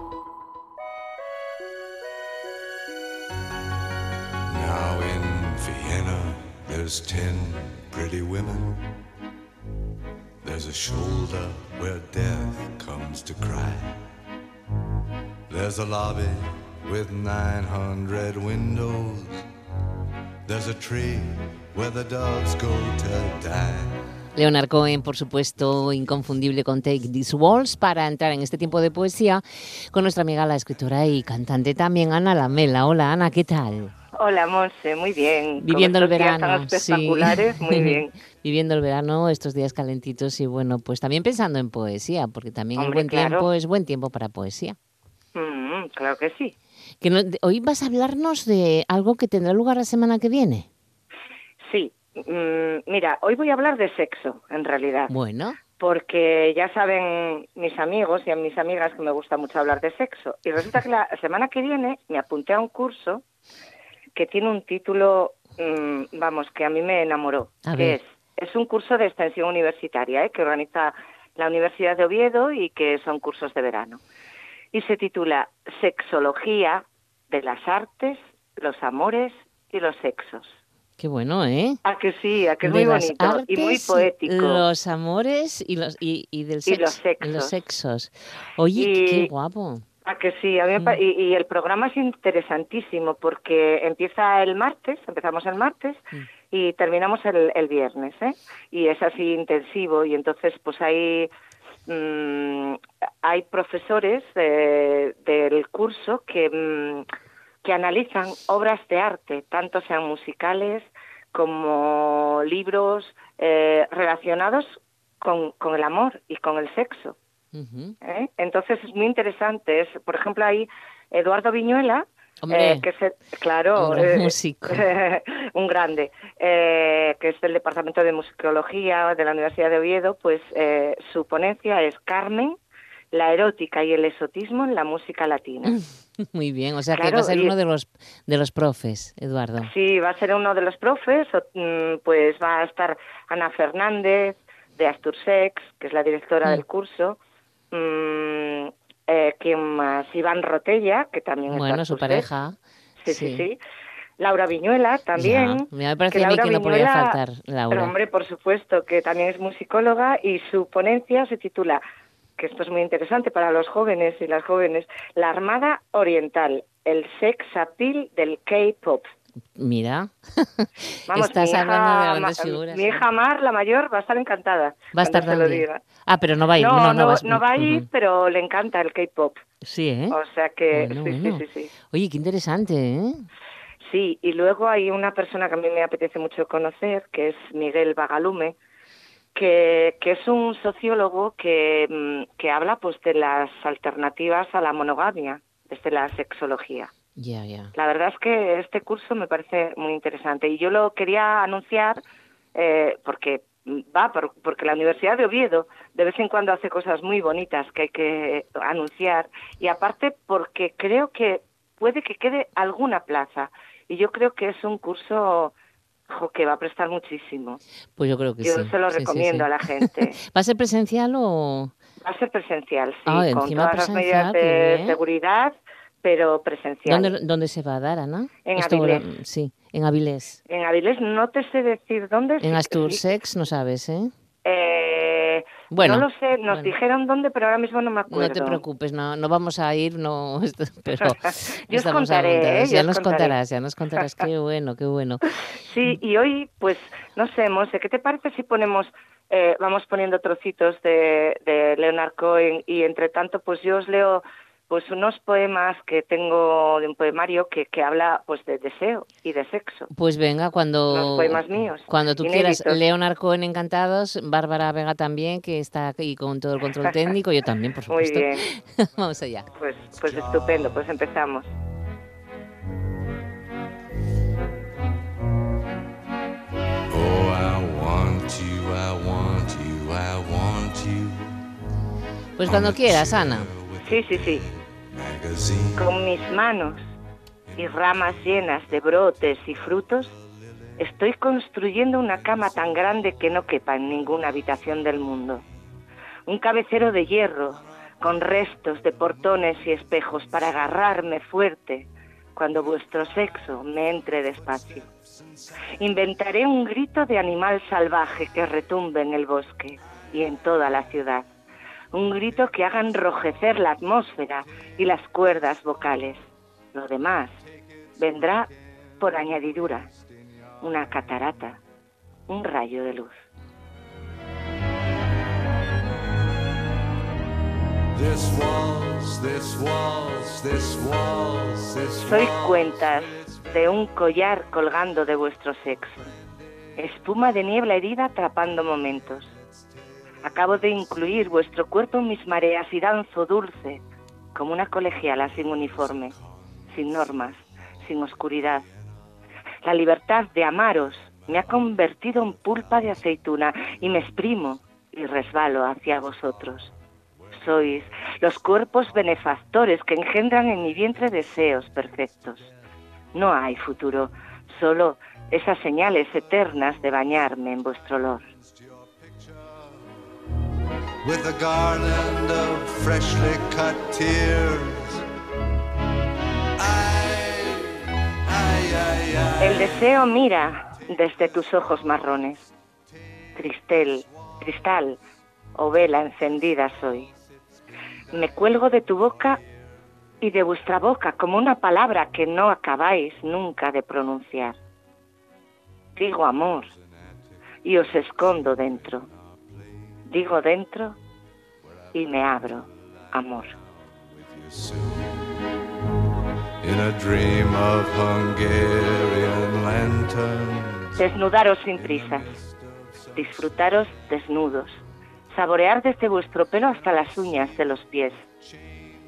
There's ten pretty women. There's a shoulder where death comes to cry. There's a lobby with 900 windows. There's a tree where the doves go to die. Leonard Cohen, por supuesto, inconfundible con Take These Walls, para entrar en este tiempo de poesía con nuestra amiga, la escritora y cantante también, Ana Lamela. Hola, Ana, ¿qué tal? Hola, Monse, muy bien. Viviendo el verano. espectaculares, sí. muy bien. Viviendo el verano, estos días calentitos y bueno, pues también pensando en poesía, porque también el buen claro. tiempo es buen tiempo para poesía. Mm, claro que sí. Que no- hoy vas a hablarnos de algo que tendrá lugar la semana que viene. Sí. Mm, mira, hoy voy a hablar de sexo, en realidad. Bueno, Porque ya saben mis amigos y a mis amigas que me gusta mucho hablar de sexo. Y resulta que la semana que viene me apunté a un curso que tiene un título, mm, vamos, que a mí me enamoró. A que es, es un curso de extensión universitaria ¿eh? que organiza la Universidad de Oviedo y que son cursos de verano. Y se titula Sexología de las artes, los amores y los sexos. qué bueno, ¿eh? A que sí, a que es muy bonito y muy poético. Los amores y los y, y del Y sexo, los sexos. y los sexos. Oye, qué guapo. Ah, que sí, a mí Mm. y, y el programa es interesantísimo porque empieza el martes, empezamos el martes Mm. y terminamos el, el viernes, ¿eh? Y es así intensivo y entonces pues hay mm, hay profesores de- del curso que que analizan obras de arte, tanto sean musicales como libros eh, relacionados con, con el amor y con el sexo. ¿Eh? Entonces es muy interesante. Es, por ejemplo, hay Eduardo Viñuela, Hombre, eh, que es el- claro, eh, músico. un grande, que es del Departamento de Musicología de la Universidad de Oviedo, pues eh, su ponencia es Carmen, la erótica y el esotismo en la música latina. Muy bien, o sea que va a ser y- uno de los de los profes, Eduardo. Sí, va a ser uno de los profes, mm, pues va a estar Ana Fernández de Astursex, que es la directora Mm. del curso, mm, eh, ¿quién más? Iván Rotella, que también es Bueno, su pareja. Sí, sí, sí. Laura Viñuela también. Ya, Me parece a mí que no podía Viñuela- faltar Laura. Pero, hombre, por supuesto, que también es musicóloga y su ponencia se titula, que esto es muy interesante para los jóvenes y las jóvenes, La Armada Oriental, el sex appeal del K-pop. Mira, Vamos, estás mi hija hablando de grandes Ma- figuras. Mi ¿eh? hija Mar, la mayor, va a estar encantada. Va a estar también. Ah, pero no va a ir. No, no, no, vas- no va a ir, pero le encanta el K-pop. Sí, ¿eh? O sea que, Bueno, sí, bueno. sí, sí, sí. Oye, qué interesante, ¿eh? Sí, y luego hay una persona que a mí me apetece mucho conocer, que es Miguel Bagalume, que, que es un sociólogo que, mm, que habla pues de las alternativas a la monogamia desde la sexología. Ya, ya. La verdad es que este curso me parece muy interesante y yo lo quería anunciar eh, porque va por- porque la Universidad de Oviedo de vez en cuando hace cosas muy bonitas que hay que anunciar y aparte porque creo que puede que quede alguna plaza y yo creo que es un curso que va a prestar muchísimo. Pues yo creo que Yo sí. se lo Sí, recomiendo sí. a la gente. ¿Va a ser presencial o...? Va a ser presencial, sí, Ah, con todas las medidas de seguridad, pero presencial. ¿Dónde, ¿Dónde se va a dar, Ana? En Esto, Avilés. Sí, en Avilés. En Avilés no te sé decir dónde. En que sí. Astursex no sabes, ¿eh? Eh, Bueno, no lo sé, nos bueno. dijeron dónde, pero ahora mismo no me acuerdo. No te preocupes, no, no vamos a ir, no, pero Yo os contaré. ¿eh? Ya os nos contaré. contarás, ya nos contarás. Qué bueno, qué bueno. Sí, y hoy, pues, no sé, Monse, ¿qué te parece si ponemos, eh, vamos poniendo trocitos de, de Leonard Cohen y entre tanto, pues yo os leo pues unos poemas que tengo de un poemario que, que habla pues de deseo y de sexo. Pues venga, cuando Los poemas míos, cuando tú quieras, inéditos. Leonard Cohen encantados, Bárbara Vega también, que está aquí con todo el control técnico, yo también, por Muy supuesto. bien, Vamos allá. pues, pues estupendo, pues empezamos. Oh, I want you, I want you, I want you. Pues cuando quieras, Ana. Sí, sí, sí. Con mis manos y ramas llenas de brotes y frutos, estoy construyendo una cama tan grande que no quepa en ninguna habitación del mundo. Un cabecero de hierro con restos de portones y espejos para agarrarme fuerte cuando vuestro sexo me entre despacio. Inventaré un grito de animal salvaje que retumbe en el bosque y en toda la ciudad. Un grito que haga enrojecer la atmósfera y las cuerdas vocales. Lo demás vendrá por añadidura. Una catarata, un rayo de luz. Soy cuentas de un collar colgando de vuestro sexo. Espuma de niebla herida atrapando momentos. Acabo de incluir vuestro cuerpo en mis mareas y danzo dulce, como una colegiala sin uniforme, sin normas, sin oscuridad. La libertad de amaros me ha convertido en pulpa de aceituna y me exprimo y resbalo hacia vosotros. Sois los cuerpos benefactores que engendran en mi vientre deseos perfectos. No hay futuro, solo esas señales eternas de bañarme en vuestro olor. El deseo mira desde tus ojos marrones. Cristel, cristal o vela encendida soy. Me cuelgo de tu boca y de vuestra boca como una palabra que no acabáis nunca de pronunciar. Digo amor y os escondo dentro. Digo dentro y me abro, amor. Desnudaros sin prisas, disfrutaros desnudos, saborear desde vuestro pelo hasta las uñas de los pies,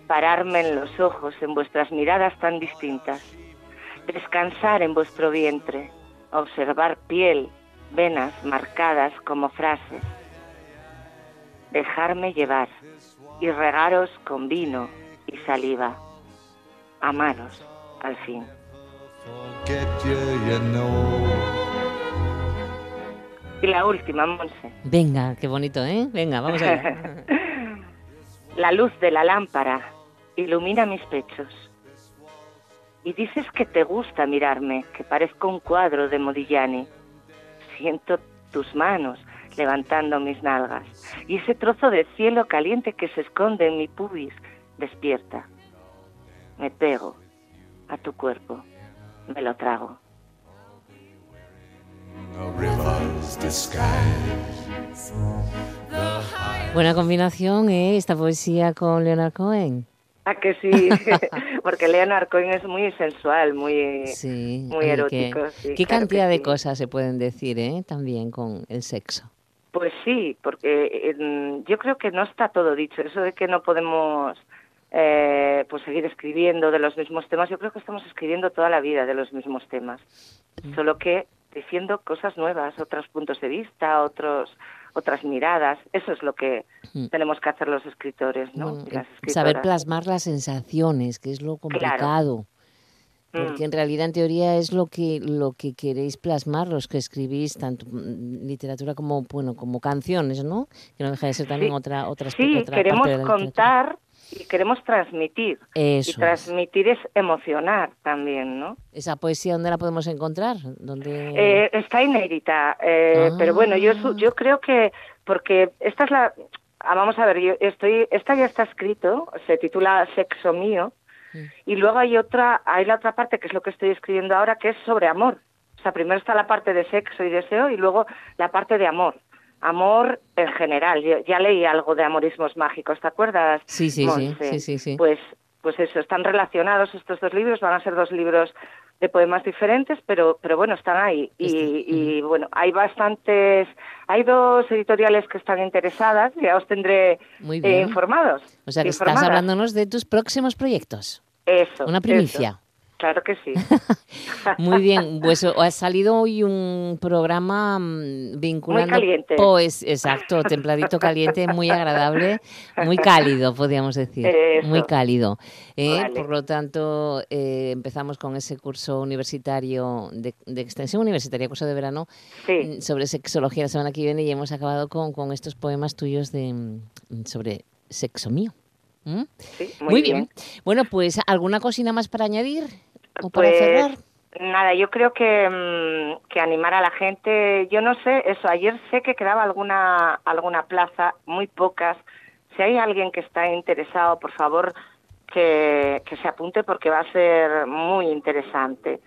pararme en los ojos en vuestras miradas tan distintas, descansar en vuestro vientre, observar piel, venas marcadas como frases, dejarme llevar y regaros con vino y saliva, amaros al fin. Y la última, Monse. Venga, qué bonito, ¿eh? Venga, vamos allá. La luz de la lámpara ilumina mis pechos. Y dices que te gusta mirarme, que parezco un cuadro de Modigliani. Siento tus manos levantando mis nalgas y ese trozo de cielo caliente que se esconde en mi pubis despierta. Me pego a tu cuerpo, me lo trago. Buena combinación, ¿eh? Esta poesía con Leonard Cohen. ¿A que sí? Porque Leonard Cohen es muy sensual, muy, Sí. muy erótico. qué, sí, qué claro que cantidad de sí. cosas se pueden decir, ¿eh? También con el sexo. Pues sí, porque eh, yo creo que no está todo dicho. Eso de que no podemos eh, pues seguir escribiendo de los mismos temas, yo creo que estamos escribiendo toda la vida de los mismos temas. Solo que diciendo cosas nuevas, otros puntos de vista, otros otras miradas. Eso es lo que Mm. tenemos que hacer los escritores, ¿no? Bueno, Y las eh, saber plasmar las sensaciones, que es lo complicado. Porque Mm. en realidad, en teoría, es lo que lo que queréis plasmar, los que escribís tanto mm, literatura como bueno como canciones, ¿no? Que no deja de ser también Sí, otra otra, Sí, otra queremos parte de la literatura. contar y queremos transmitir. Eso y transmitir es emocionar también, ¿no? ¿Esa poesía dónde la podemos encontrar? ¿Dónde... Eh, está inédita, eh, Ah. pero bueno, yo yo creo que porque esta es la ah, vamos a ver, yo estoy esta ya está escrito, se titula Sexo mío y luego hay otra hay la otra parte que es lo que estoy escribiendo ahora que es sobre amor. O sea, primero está la parte de sexo y deseo y luego la parte de amor. Amor en general. Yo ya leí algo de amorismos mágicos, ¿te acuerdas? Sí, sí, sí, Monse? sí, sí, sí. Pues pues eso, están relacionados estos dos libros, van a ser dos libros de poemas diferentes, pero, pero bueno, están ahí. Y, y, bueno, hay bastantes, hay dos editoriales que están interesadas, ya os tendré Muy eh, informados. O sea que estás hablándonos de tus próximos proyectos. Eso. Una primicia. eso. Claro que sí. Muy bien, pues ha salido hoy un programa mm, vinculando... Muy caliente. Pues, exacto, templadito caliente, muy agradable, muy cálido, podríamos decir. Eso. Muy cálido. ¿eh? Vale. Por lo tanto, eh, empezamos con ese curso universitario de, de extensión universitaria, curso de verano, Sí. mm, sobre sexología la semana que viene y hemos acabado con, con estos poemas tuyos de, mm, sobre sexo mío. ¿Mm? Sí, muy, bien. Bueno, pues, ¿alguna cocina más para añadir? ¿O para Pues, cerrar? Nada, yo creo que, mm, que animar a la gente, yo no sé, eso, ayer sé que quedaba alguna, alguna plaza, muy pocas. Si hay alguien que está interesado, por favor, que, que se apunte porque va a ser muy interesante.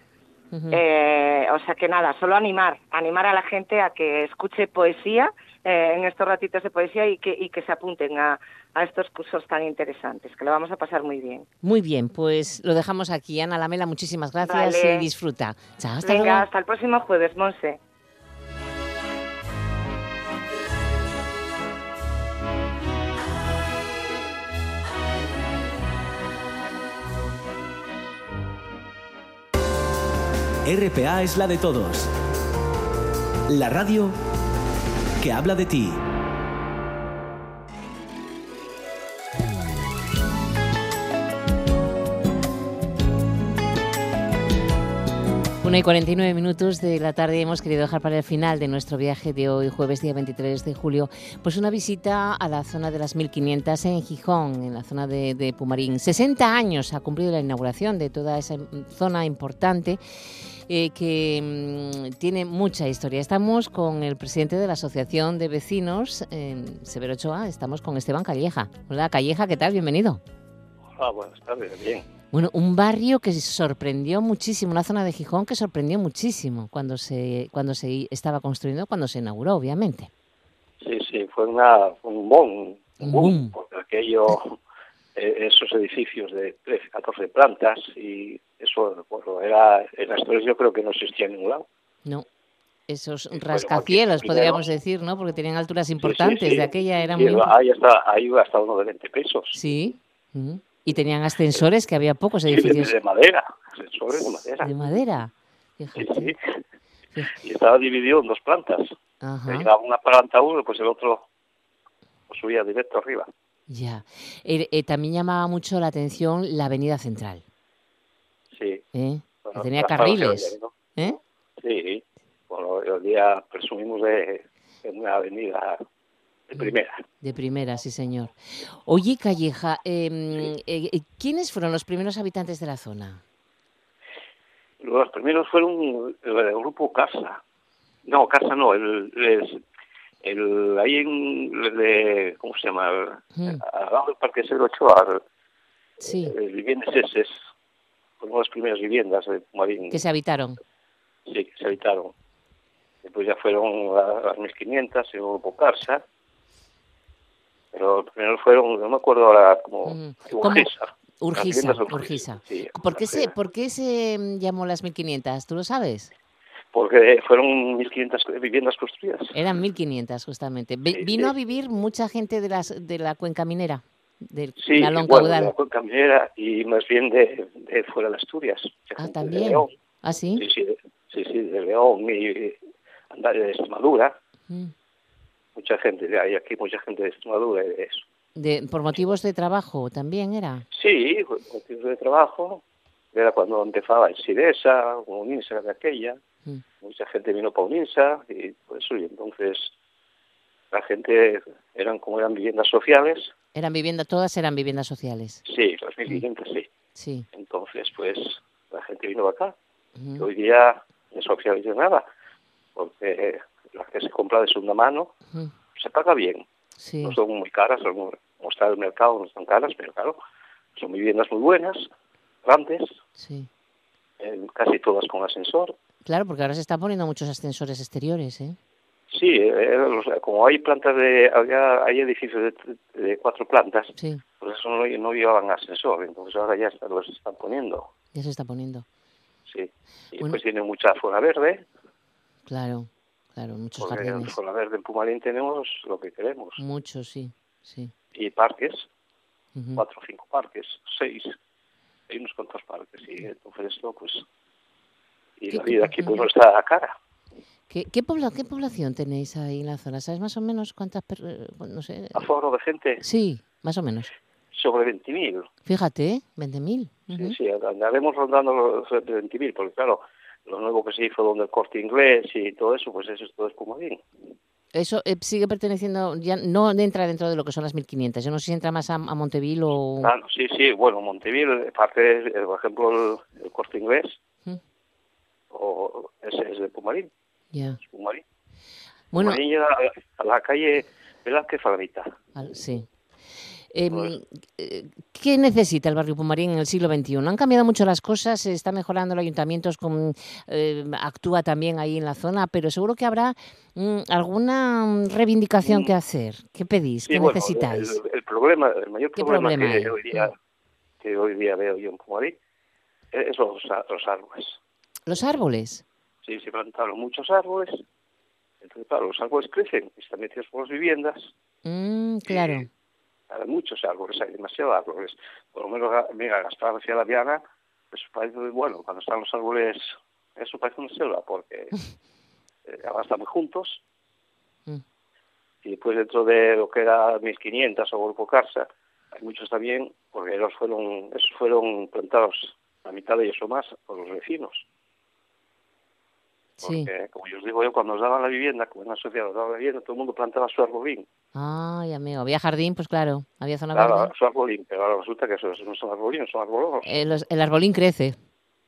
Eh, o sea que nada, solo animar, animar a la gente a que escuche poesía eh, en estos ratitos de poesía y que, y que se apunten a, a estos cursos tan interesantes, que lo vamos a pasar muy bien. Muy bien, pues lo dejamos aquí. Ana Lamela, muchísimas gracias Vale. y disfruta. Chao, hasta Venga, luego. hasta el próximo jueves, Monse. RPA es la de todos. La radio que habla de ti. Una y 49 minutos de la tarde hemos querido dejar para el final de nuestro viaje de hoy, jueves día 23 de julio, pues una visita a la zona de las 1500 en Gijón, en la zona de, Pumarín. 60 años ha cumplido la inauguración de toda esa zona importante eh, que mm, tiene mucha historia. Estamos con el presidente de la Asociación de Vecinos, eh, Severo Ochoa, estamos con Esteban Calleja. Hola Calleja, ¿qué tal? Bienvenido. Ah, buenas tardes, bien. Bueno, un barrio que sorprendió muchísimo, una zona de Gijón que sorprendió muchísimo cuando se cuando se estaba construyendo, cuando se inauguró, obviamente. Sí, sí, fue una, un boom, Un boom. porque aquello, eh, esos edificios de 13, 14 plantas y eso, bueno, era, en Asturias yo creo que no existía en ningún lado. No, esos rascacielos, podríamos decir, ¿no? Porque tenían alturas Sí, sí, importantes, sí. de aquella era muy... ahí, hasta, ahí iba hasta uno de 20 pesos. Sí, ujú. Y tenían ascensores, que había pocos Sí, de, edificios de madera, ascensores de madera. de madera. Sí, Fíjate. sí. Y estaba dividido en dos plantas. Una planta uno, pues el otro pues, subía directo arriba. Ya. Eh, eh, también llamaba mucho la atención la avenida central, Sí. ¿eh? Bueno, tenía carriles. ¿eh? Sí, bueno, hoy día presumimos de, de una avenida. De primera. De primera, sí, señor. Oye, Calleja, eh, eh, eh, ¿quiénes fueron los primeros habitantes de la zona? Los primeros fueron el, grupo Casa. No, Casa no, el, el, el- ahí en, de, ¿cómo se llama? El- Mm. Al lado del Parque Cero Ochoa, Sí, el, viviendas eses, fueron las primeras viviendas de que se habitaron. sí, que se habitaron. Después ya fueron la- las 1500, el grupo Casa. Pero los primeros fueron, no me acuerdo ahora, como viviendas de Urgisa. Sí, ¿Por qué, se, ¿Por qué se mm, llamó las 1500? ¿Tú lo sabes? porque fueron 1.500 viviendas construidas. Eran 1500, justamente. Sí, ¿Vino sí. a vivir mucha gente de, las, de la cuenca minera? Del Sí, Nalón bueno, de la cuenca minera y más bien de, de fuera de Asturias. Ah, de también. León. ¿Ah, sí? Sí, sí, de, sí, sí, de León y andar de Extremadura. Mm. Mucha gente, hay aquí mucha gente de Extremadura y de eso. De, ¿Por motivos de trabajo también era? Sí, por motivos de trabajo. Era cuando empezaba el Sidesa, o Uninsa de aquella. Mm. Mucha gente vino para Uninsa y por eso. Y entonces la gente eran como eran viviendas sociales, Eran viviendas, todas eran viviendas sociales. Sí, las 1500 sí. Sí. Entonces, pues, la gente vino acá. Ujú. Y hoy día no se oficializa nada, porque la que se compra de segunda mano se paga bien. Sí. No son muy caras, son, como está el mercado, no están caras, pero claro, son viviendas muy buenas, grandes, Sí. eh, casi todas con ascensor. Claro, porque ahora se están poniendo muchos ascensores exteriores, ¿eh? Sí, eh, sea, como hay plantas de, había, hay edificios de, de cuatro plantas, Sí, pues eso no, no llevaban ascensor, entonces ahora ya está- los están poniendo, ya se está poniendo. sí. Y Bueno. pues tiene mucha zona verde, Claro, claro, muchos porque en jardines. zona verde en Pumalín tenemos lo que queremos. Muchos, sí, sí. Y parques, Ujú. cuatro o cinco parques, seis, hay unos cuantos parques, y entonces esto, pues, y ¿Qué- la vida aquí pues no está a cara. ¿Qué, qué, pobla- ¿Qué población tenéis ahí en la zona? ¿Sabes más o menos cuántas eh, no sé? Aforo de gente Sí, más o menos. sobre 20.000. Fíjate, ¿eh? 20.000. Sí, sí, andaremos rondando los 20.000, porque claro, lo nuevo que se hizo donde el corte inglés y todo eso, pues eso es todo Pumalín. Eso eh, sigue perteneciendo, ya no entra dentro de lo que son las 1.500. Yo no sé si entra más a, a Monteville o... Claro, sí, sí, bueno, Monteville, parte, eh, por ejemplo, el, el corte inglés, Mm. o ese es de Pumalín, Ya. es Pumalín. Bueno, llega a, a la calle Velázquez Flagrita. al- sí. Em, eh, ¿Qué necesita el barrio Pumarín en el siglo XXI? Han cambiado mucho las cosas, se está mejorando el ayuntamiento, eh, actúa también ahí en la zona, pero seguro que habrá mm, alguna mm, reivindicación que hacer. ¿Qué pedís? Sí, ¿Qué bueno, necesitáis? El, el problema, el mayor ¿Qué problema, problema que, hoy día, que hoy día veo yo en Pumalín es los, los árboles. Los árboles. Sí, se plantaron muchos árboles. Entonces, claro, los árboles crecen y están metidos por las viviendas. Mm, claro. Hay muchos árboles, hay demasiados árboles. Por lo menos, ga- mira, Gaspar hacia la Viana, pues parece, bueno, cuando están los árboles, eso parece una selva, porque eh, muy juntos. Mm. Y después dentro de lo que era 1500 o Grupo Carsa, hay muchos también, porque esos fueron, esos fueron plantados, la mitad de ellos o más, por los vecinos. Sí. Porque, como yo os digo yo, cuando nos daban la vivienda, como en la sociedad nos daban la vivienda, todo el mundo plantaba su arbolín. Ay, amigo. Había jardín, pues claro. Había zona Claro, verde. su arbolín, pero ahora resulta que eso, eso no son arbolinos, son arbolonos. Eh, los- el arbolín crece.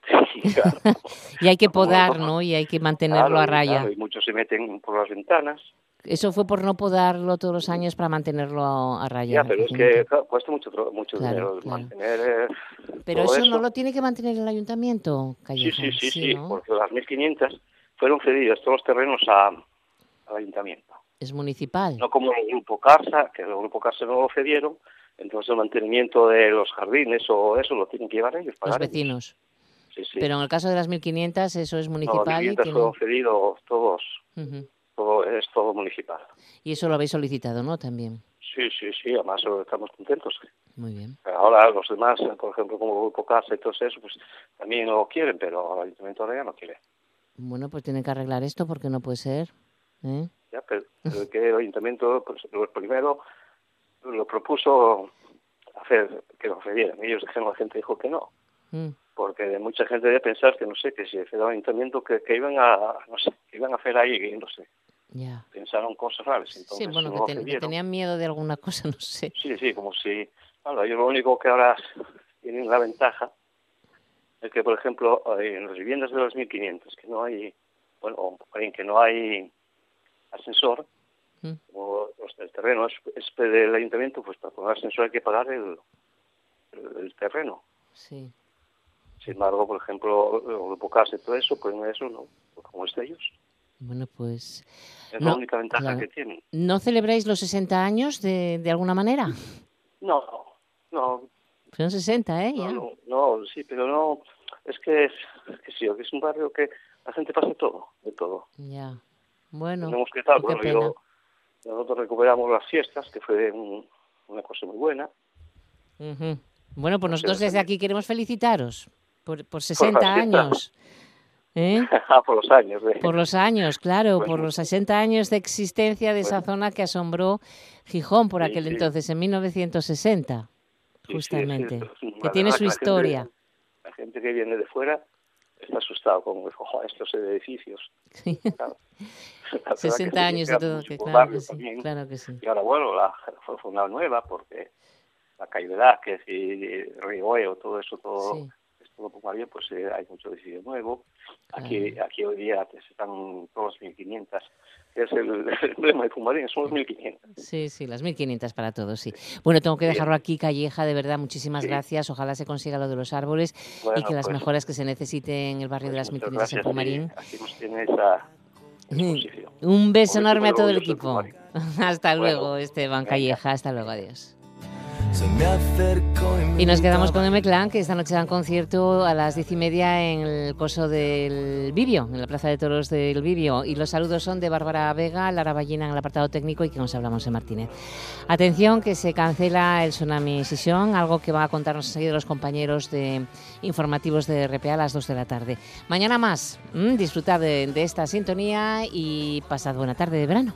Sí, claro. Y hay que podar, ¿no? Y hay que mantenerlo Claro, a raya. claro, y muchos se meten por las ventanas. Eso fue por no podarlo todos los años para mantenerlo a, a raya. Ya, pero es que claro, cuesta mucho, mucho dinero mantener eh, Pero todo eso, no lo tiene que mantener el ayuntamiento, Sí, Calleja. sí, sí, sí, ¿no? porque las 1.500 fueron cedidos todos los terrenos a, al ayuntamiento. Es municipal. No como el Grupo Carsa, que el Grupo Carsa no lo cedieron, entonces el mantenimiento de los jardines o eso lo tienen que llevar ellos, los pagar ellos. vecinos. Sí, sí. Pero en el caso de las 1500 eso es No, municipal y, viviendas tiene- fueron cedidos todos, Ujú. todo, es todo municipal. y eso lo habéis solicitado, ¿no? También. Sí, sí, sí, además estamos contentos. Muy bien. Ahora los demás, por ejemplo, como el Grupo Casa y todo eso, pues también lo quieren, pero el ayuntamiento ahora ya no quiere. Bueno, pues tienen que arreglar esto porque no puede ser. ¿eh? Ya, pero, pero que el ayuntamiento, pues primero lo propuso hacer que lo cedieran. Ellos dijeron, la gente dijo que no, Mm. porque de mucha gente debe pensar que, no sé, que si el ayuntamiento, que, que iban a, no sé, que iban a hacer ahí, no sé, Ya. pensaron cosas raras. Entonces, Sí, bueno, no que, ten- tenían miedo de alguna cosa, no sé. Sí, sí, como si... Claro, ellos lo único que ahora tienen la ventaja es que, por ejemplo, en las viviendas de los 1.500, que no hay, bueno, o en que no hay ascensor, Mm. como los del terreno es, es del ayuntamiento, pues para poner ascensor hay que pagar el, el, el terreno. Sí. Sin embargo, por ejemplo, el grupo casa y todo eso, pues no eso no, pues como es de ellos. Bueno, pues... Es No, la única ventaja claro. que tienen. ¿No celebráis los 60 años de, de alguna manera? No, no, Son 60, ¿eh? Ya. No, no, sí, pero no, es que es, es que sí, es un barrio que la gente pasa de todo, de todo. Ya. Bueno, Tenemos que estar, bueno, yo- nosotros recuperamos las fiestas, que fue un- una cosa muy buena. Bueno, pues nosotros desde aquí queremos felicitaros por, por 60 fiestas. años. ¿eh? Ah, por los años. Por los años, claro, por los 60 años de existencia de esa zona que asombró Gijón por Sí, aquel sí. entonces, en 1960, sí, sí, justamente, sí, que tiene su la historia. gente- la gente que viene de fuera está asustado con ojo, estos edificios. Claro. Que 60 sí, años y todo, que claro que sí, también. claro que sí. Y ahora, bueno, la, fue fundada nueva porque la calle Velázquez y Rigoeo, todo eso, todo, Sí. es todo por bien, pues eh, hay mucho edificio nuevo. Aquí, aquí hoy día pues, están todos 1500, que es el, el emblema de Pumarín, son los 1500. Sí, sí, las 1500 para todos, sí. Bueno, tengo que dejarlo aquí, Calleja, de verdad, muchísimas Sí. gracias. Ojalá se consiga lo de los árboles y Bueno, que las pues- mejoras que se necesiten en el barrio de las Muchas 1500 en aquí nos exposición. Un beso enorme a todo el equipo. Hasta Bueno, luego, Esteban venga. Calleja. Hasta luego, adiós. Y nos quedamos con M-Clan, que esta noche dan concierto a las diez y media en el coso del Vivio, en la Plaza de Toros del Vivio. Y los saludos son de Bárbara Vega, Lara Ballina en el apartado técnico y que nos hablamos en Martínez. Atención, que se cancela el Tsunami Session, algo que va a contarnos enseguida los compañeros de informativos de RPA a las 2 de la tarde. Mañana más, mm, disfrutad de, de esta sintonía y pasad buena tarde de verano.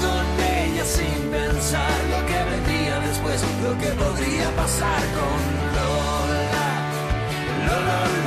Con ella sin pensar lo que vendría después, lo que podría pasar con Lola, Lola,